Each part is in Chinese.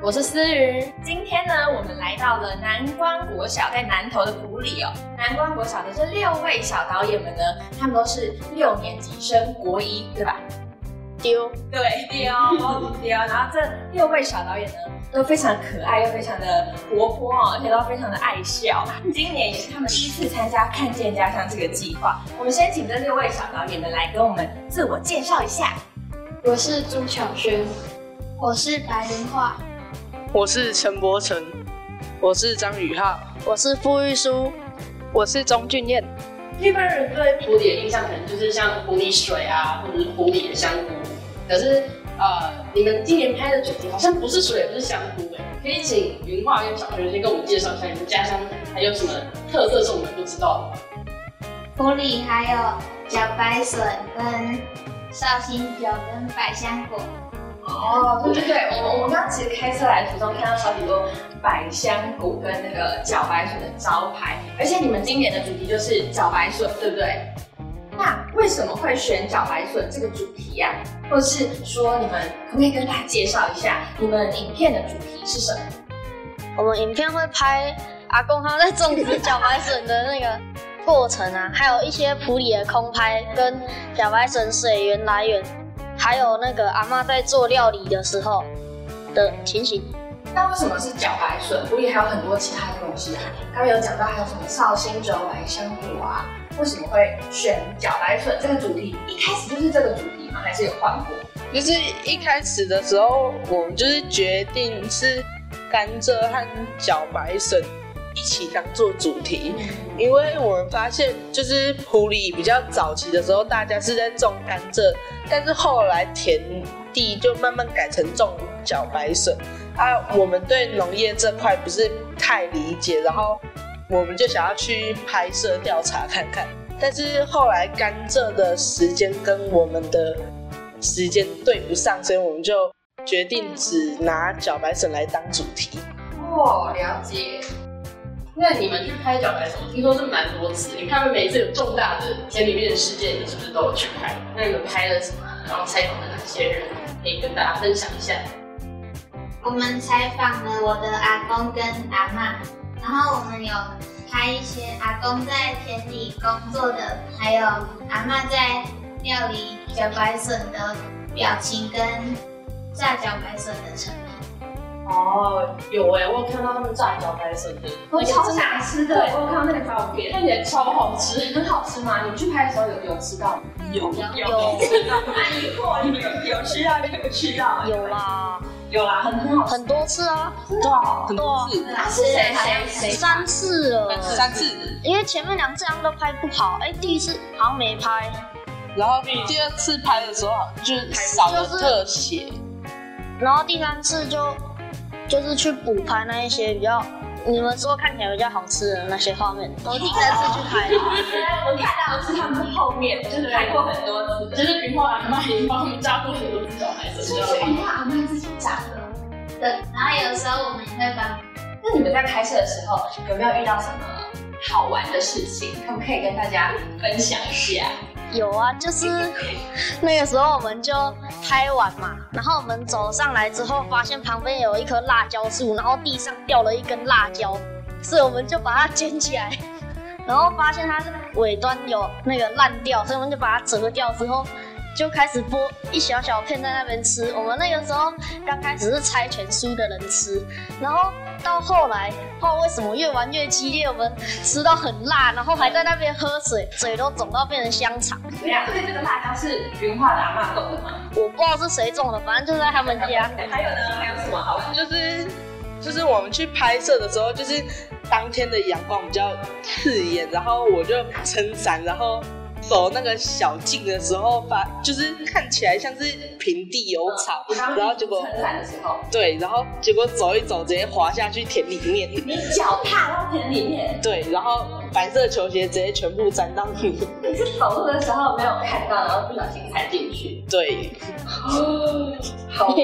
我是思雨。今天呢，我们来到了南关国小，在南投的埔里哦。南关国小的这六位小导演们呢，他们都是六年级升国一，对吧？丢，对丢丢。然后这六位小导演呢，都非常可爱，又非常的活泼哦，而且都非常的爱笑。今年也是他们第一次参加“看见家乡”这个计划。我们先请这六位小导演们来跟我们自我介绍一下。我是朱巧轩，我是白云画，我是陈柏成，我是张宇浩，我是傅玉书，我是钟俊彦。一般人对湖里的印象可能就是像湖里水啊，或者是湖里的香菇。可是，呃，你们今年拍的主题好像不是水，不是香菇哎。可以请云画跟小学先跟我们介绍一下你们家乡还有什么特色是我们不知道的吗？湖里还有茭白笋跟绍兴酒跟百香果。哦，对对对，我我们刚刚其实开车来途中看到超级多百香果跟那个茭白笋的招牌，而且你们今年的主题就是茭白笋，对不对？那为什么会选茭白笋这个主题呀？或者是说，你们可不可以跟大家介绍一下你们影片的主题是什么？我们影片会拍阿公他在种植茭白笋的那个过程啊，还有一些普里的空拍跟茭白笋水源来源。还有那个阿妈在做料理的时候的情形。那为什么是茭白笋？湖里还有很多其他的东西啊。他们有讲到还有什么绍兴酒、百香果啊？为什么会选茭白笋这个主题？一开始就是这个主题吗？还是有换过？就是一开始的时候，我们就是决定是甘蔗和茭白笋一起当做主题，因为我们发现就是普里比较早期的时候，大家是在种甘蔗。但是后来田地就慢慢改成种茭白笋啊，我们对农业这块不是太理解，然后我们就想要去拍摄调查看看。但是后来甘蔗的时间跟我们的时间对不上，所以我们就决定只拿茭白笋来当主题。哦，了解。那你们去拍茭白笋，听说是蛮多次。你看，每次有重大的田里面的事件，你是不是都有去拍？那你们拍了什么？然后采访了哪些人？可以跟大家分享一下。我们采访了我的阿公跟阿妈，然后我们有拍一些阿公在田里工作的，还有阿妈在料理茭白笋的表情跟炸茭白笋的成。哦，有哎，我有看到他们炸茭白笋的，我超想吃的。我有看到那个照片，看起来超好吃，很好吃吗？你们去拍的时候有有吃到？有有有吃到？哎呦，有有吃到有吃到？有啦，有啦，很很好，很多次啊，真的很多次。他是谁谁谁？三次了，三次。因为前面两次都拍不好，哎，第一次好像没拍，然后第二次拍的时候就少了特写，然后第三次就。就是去补拍那一些比较，你们说看起来比较好吃的那些画面，我第三次去拍。我看到的是他们后面，就是拍过很多次，就是云画阿妈已经帮他们扎过很多次小孩子，是云画阿妈自己扎的。对，然后有的时候我们也会帮。那你们在拍摄的时候有没有遇到什么好玩的事情？可不可以跟大家分享一下？有啊，就是 那个时候我们就拍完嘛，然后我们走上来之后，发现旁边有一棵辣椒树，然后地上掉了一根辣椒，所以我们就把它捡起来，然后发现它尾端有那个烂掉，所以我们就把它折掉之后。就开始剥一小小片在那边吃。我们那个时候刚开始是猜拳输的人吃，然后到后来，后为什么越玩越激烈？我们吃到很辣，然后还在那边喝水，嘴都肿到变成香肠。对呀，所以这个辣椒是云化的阿妈种的吗？我不知道是谁种的，反正就在他们家。还有呢？还有什么好玩？就是就是我们去拍摄的时候，就是当天的阳光比较刺眼，然后我就撑伞，然后。走那个小径的时候，发就是看起来像是平地有草，然后结果撑伞的时候，对，然后结果走一走，直接滑下去田里面。你脚踏到田里面，对，然后白色球鞋直接全部沾到你。你是走路的时候没有看到，然后不小心踩进去。对，好，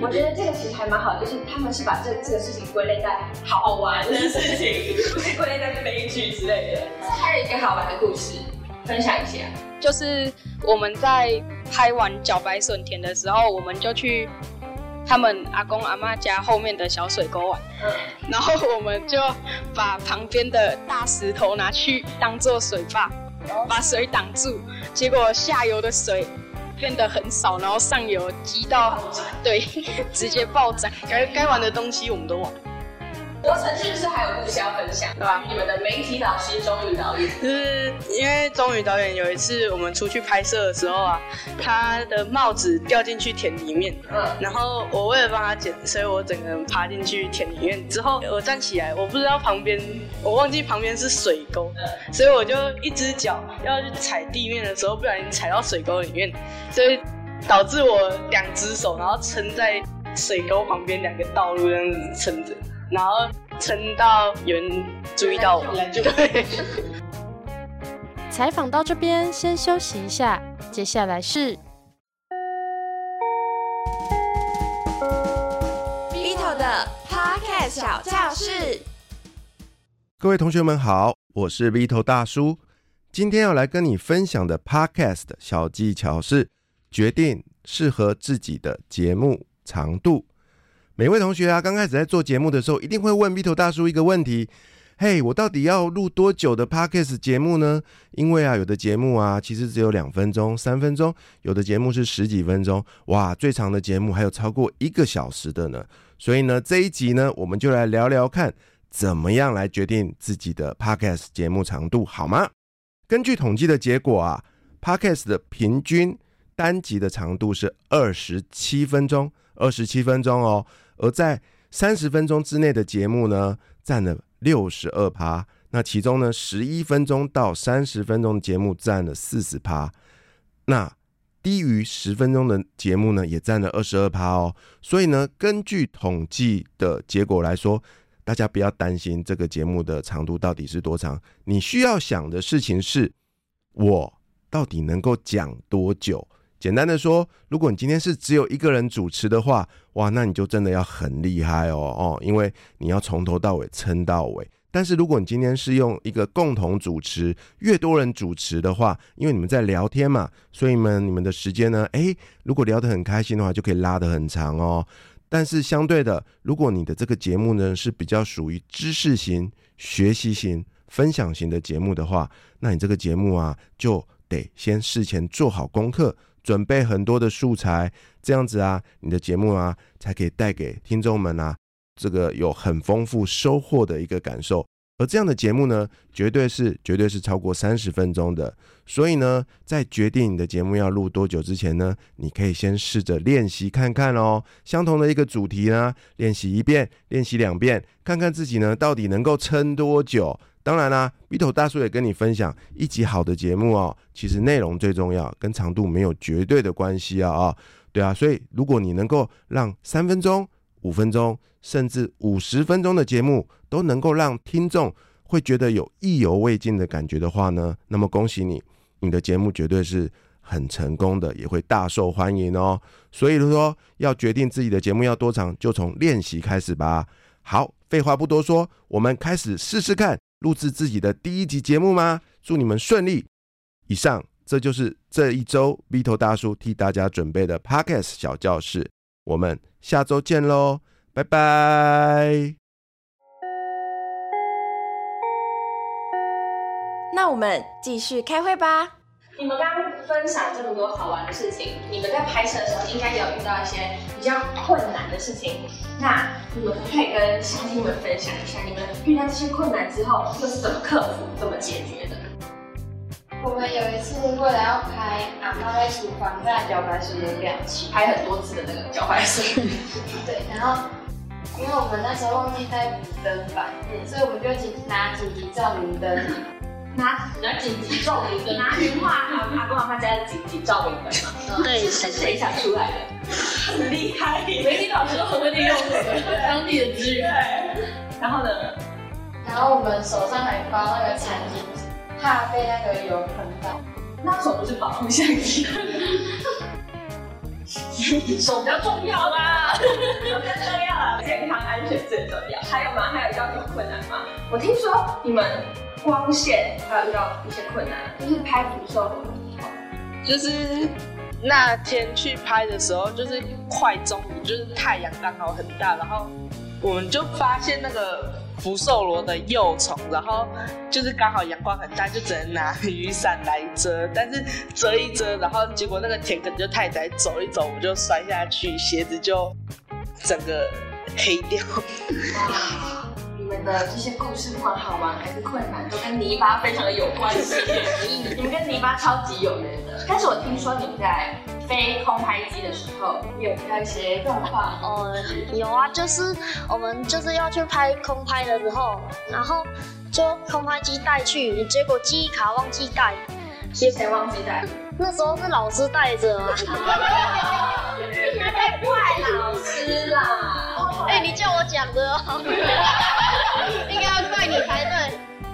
我觉得这个其实还蛮好，就是他们是把这这个事情归类在好玩的事情，不是归类在悲剧之类的。还有一个好玩的故事，分享一下。就是我们在拍完脚白笋田的时候，我们就去他们阿公阿妈家后面的小水沟玩，然后我们就把旁边的大石头拿去当做水坝，把水挡住，结果下游的水变得很少，然后上游积到对，直接暴涨，该该玩的东西我们都玩。我城是不是还有故事要分享？对吧？你们的媒体老师钟宇导演，就是因为钟宇导演有一次我们出去拍摄的时候啊，他的帽子掉进去田里面，嗯，然后我为了帮他捡，所以我整个人爬进去田里面之后，我站起来，我不知道旁边，我忘记旁边是水沟，所以我就一只脚要去踩地面的时候，不小心踩到水沟里面，所以导致我两只手然后撑在水沟旁边两个道路这样子撑着。然后撑到有人注意到我，对。采访到这边，先休息一下。接下来是 Vito 的 Podcast 小教室。各位同学们好，我是 Vito 大叔。今天要来跟你分享的 Podcast 小技巧是决定适合自己的节目长度。每位同学啊，刚开始在做节目的时候，一定会问 V 头大叔一个问题：嘿，我到底要录多久的 Podcast 节目呢？因为啊，有的节目啊，其实只有两分钟、三分钟；有的节目是十几分钟，哇，最长的节目还有超过一个小时的呢。所以呢，这一集呢，我们就来聊聊看，怎么样来决定自己的 Podcast 节目长度，好吗？根据统计的结果啊，Podcast 的平均单集的长度是二十七分钟，二十七分钟哦。而在三十分钟之内的节目呢，占了六十二趴。那其中呢，十一分钟到三十分钟的节目占了四十趴。那低于十分钟的节目呢，也占了二十二趴哦。所以呢，根据统计的结果来说，大家不要担心这个节目的长度到底是多长。你需要想的事情是，我到底能够讲多久？简单的说，如果你今天是只有一个人主持的话，哇，那你就真的要很厉害哦哦，因为你要从头到尾撑到尾。但是如果你今天是用一个共同主持，越多人主持的话，因为你们在聊天嘛，所以呢，你们的时间呢，诶，如果聊得很开心的话，就可以拉得很长哦。但是相对的，如果你的这个节目呢是比较属于知识型、学习型、分享型的节目的话，那你这个节目啊，就得先事前做好功课。准备很多的素材，这样子啊，你的节目啊，才可以带给听众们啊，这个有很丰富收获的一个感受。而这样的节目呢，绝对是绝对是超过三十分钟的。所以呢，在决定你的节目要录多久之前呢，你可以先试着练习看看哦。相同的一个主题呢，练习一遍，练习两遍，看看自己呢到底能够撑多久。当然啦，B 头大叔也跟你分享一集好的节目哦。其实内容最重要，跟长度没有绝对的关系啊啊，对啊。所以如果你能够让三分钟、五分钟，甚至五十分钟的节目都能够让听众会觉得有意犹未尽的感觉的话呢，那么恭喜你，你的节目绝对是很成功的，也会大受欢迎哦。所以说，要决定自己的节目要多长，就从练习开始吧。好，废话不多说，我们开始试试看。录制自己的第一集节目吗？祝你们顺利。以上，这就是这一周 V 头大叔替大家准备的 Podcast 小教室。我们下周见喽，拜拜。那我们继续开会吧。你们刚刚分享这么多好玩的事情，你们在拍摄的时候应该也有遇到一些比较困难的事情。那你们可以跟乡亲们分享一下，你们遇到这些困难之后又是怎么克服、怎么解决的？我们有一次为了要拍阿妈在厨房在表白时的表情，拍很多次的那个表白笋。对，然后因为我们那时候忘记带补灯板，所以我们就拿紧急照明灯。拿拿紧急照明灯，拿云画阿公阿妈家的紧急照明灯嘛，对是谁想出来的？很厉害，媒体老师很会利用这个当地的资源。然后呢？然后我们手上还包那个餐巾纸，怕被那个油喷到。那为什么不是保护相机？手比较重要啦，手比较重要啦，健康安全最重要。还有吗？还有遇到什么困难吗？我听说你们光线还有遇到一些困难，就是拍福寿螺的时候。就是那天去拍的时候，就是快中午，就是太阳刚好很大，然后我们就发现那个福寿螺的幼虫，然后就是刚好阳光很大，就只能拿雨伞来遮，但是遮一遮，然后结果那个田埂就太窄，走一走我就摔下去，鞋子就整个黑掉。的这些故事不管好玩还是困难，都跟泥巴非常的有关系。你们跟泥巴超级有缘的。但是我听说你们在飞空拍机的时候，有拍到一些状况。哦，有啊，就是我们就是要去拍空拍的时候，然后就空拍机带去，结果记忆卡忘记带，是谁忘记带？那时候是老师带着啊。怪老师啦！哎、你叫我讲的。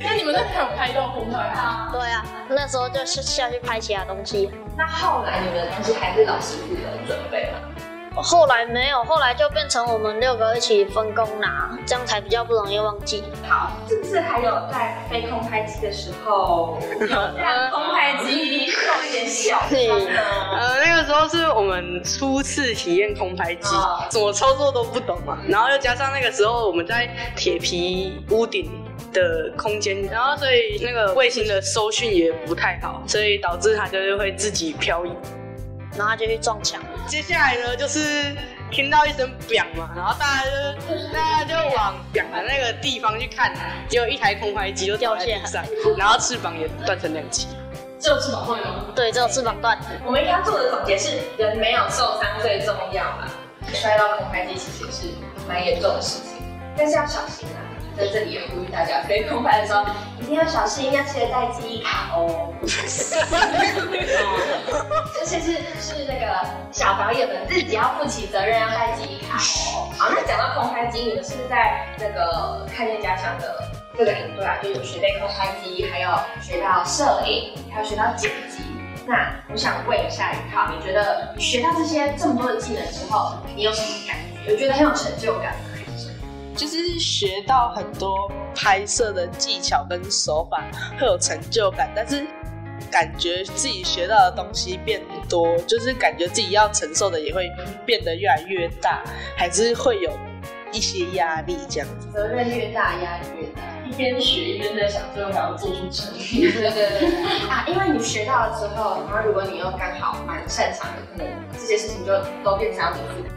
那你们那天有拍到空拍吗？对啊，那时候就是下去拍其他东西。那后来你们的东西还是老师负责准备吗？后来没有，后来就变成我们六个一起分工拿，这样才比较不容易忘记。好，是不是还有在飞空拍机的时候，有让空拍机受一点小伤呢？呃，那个时候是我们初次体验空拍机哦，怎么操作都不懂嘛。然后又加上那个时候我们在铁皮屋顶的空间，然后所以那个卫星的收讯也不太好，所以导致它就是会自己漂移。然后就去撞墙。接下来呢，就是听到一声“响”嘛，然后大家就大家就往“响”的那个地方去看，结果一台空拍机就掉在地上，然后翅膀也断成两截。只有翅膀会吗？对，只有翅膀断。我们应该做的总结是，人没有受伤最重要啦。摔到空拍机其实也是蛮严重的事情，但是要小心啊。在这里也呼吁大家，飞空拍的时候一定要小心，要记得带记忆卡哦。这些是是那个小导演们自己要负起责任，要带记忆卡哦。好，那讲到空拍机，你们是不是在那个看见家乡的各个营队啊，就有学飞空拍机，还有学到摄影，还有学到剪辑？那我想问一下宇浩，你觉得你学到这些这么多的技能之后，你有什么感觉？有觉得很有成就感？就是学到很多拍摄的技巧跟手法，会有成就感，但是感觉自己学到的东西变多，就是感觉自己要承受的也会变得越来越大，还是会有一些压力这样子。责任越大，压力越大。一边学一边在想，最后还要做出 成品。对对对对啊！因为你学到了之后，然后如果你又刚好蛮擅长的，可能这些事情就都变成要你负责。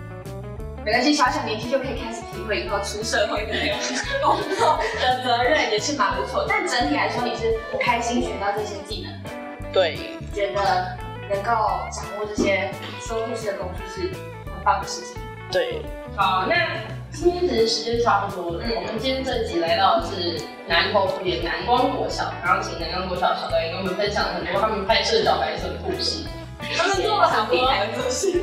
没关系，小小年纪就可以开始体会以后出社会的那个工作的责任，也是蛮不错。但整体来说，你是开心学到这些技能的，对，觉得能够掌握这些说故事的工具是很棒的事情。对，好，那今天其实时间差不多了。我们今天这集来到的是南投埔里南光国小，刚刚请南光国小小导演跟我们分享了很多他们拍摄小白色的故事。他们做了很多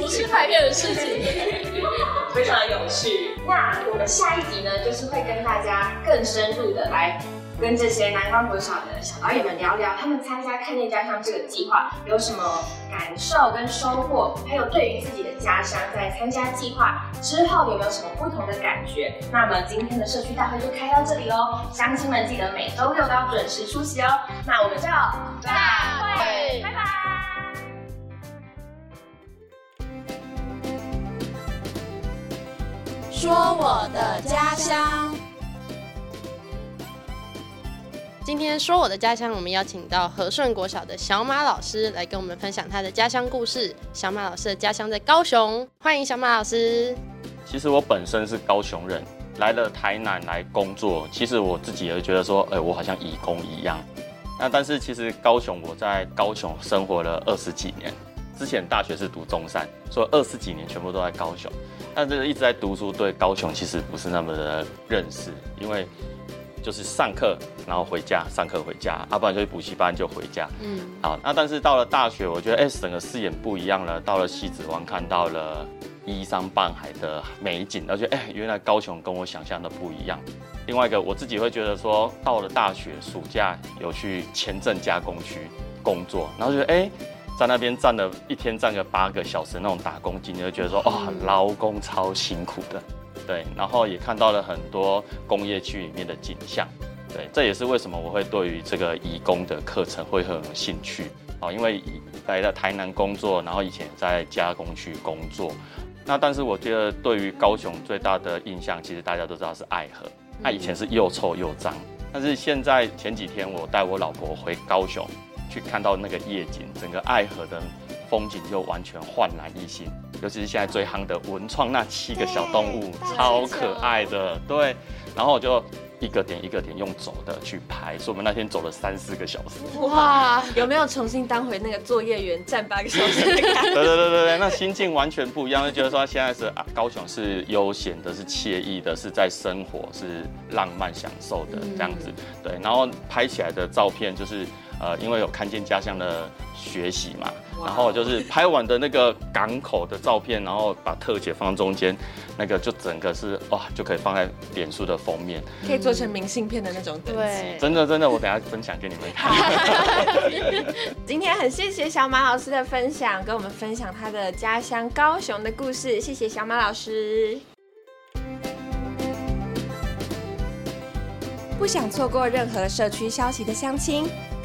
不是拍片的事情，非常有趣。那我们下一集呢，就是会跟大家更深入的来跟这些南方国小的小导演们聊聊，他们参加看见家乡这个计划有什么感受跟收获，还有对于自己的家乡在参加计划之后有没有什么不同的感觉。那么今天的社区大会就开到这里喽，乡亲们记得每周六都要准时出席哦。那我们就大会，拜拜。说我的家乡。今天说我的家乡，我们邀请到和顺国小的小马老师来跟我们分享他的家乡故事。小马老师的家乡在高雄，欢迎小马老师。其实我本身是高雄人，来了台南来工作。其实我自己也觉得说，哎、我好像义工一样。那但是其实高雄，我在高雄生活了二十几年。之前大学是读中山，所以二十几年全部都在高雄。但这个一直在读书，对高雄其实不是那么的认识，因为就是上课然后回家，上课回家，要不然就是补习班就回家。嗯，好，那但是到了大学，我觉得哎，整个视野不一样了。到了西子湾，看到了依山傍海的美景，而且哎，原来高雄跟我想象的不一样。另外一个，我自己会觉得说，到了大学暑假有去前镇加工区工作，然后觉得哎。在那边站了一天，站个八个小时那种打工经历，就觉得说，哦，劳工超辛苦的，对。然后也看到了很多工业区里面的景象，对。这也是为什么我会对于这个义工的课程会很有兴趣，哦，因为来了台南工作，然后以前在加工区工作，那但是我觉得对于高雄最大的印象，其实大家都知道是爱河，那以前是又臭又脏，但是现在前几天我带我老婆回高雄。去看到那个夜景，整个爱河的风景就完全焕然一新。尤其是现在最夯的文创那七个小动物，超可爱的。对，然后我就一个点一个点用走的去拍，所以我们那天走了三四个小时。哇，有没有重新当回那个作业员站八个小时？对 对对对对，那心境完全不一样，就觉得说现在是高雄是悠闲的，是惬意的，是在生活，是浪漫享受的这样子。对，然后拍起来的照片就是。呃，因为有看见家乡的学习嘛，然后就是拍完的那个港口的照片，然后把特写放中间，那个就整个是哇，就可以放在脸书的封面，可以做成明信片的那种。对，真的真的，我等下分享给你们看。今天很谢谢小马老师的分享，跟我们分享他的家乡高雄的故事，谢谢小马老师。不想错过任何社区消息的乡亲。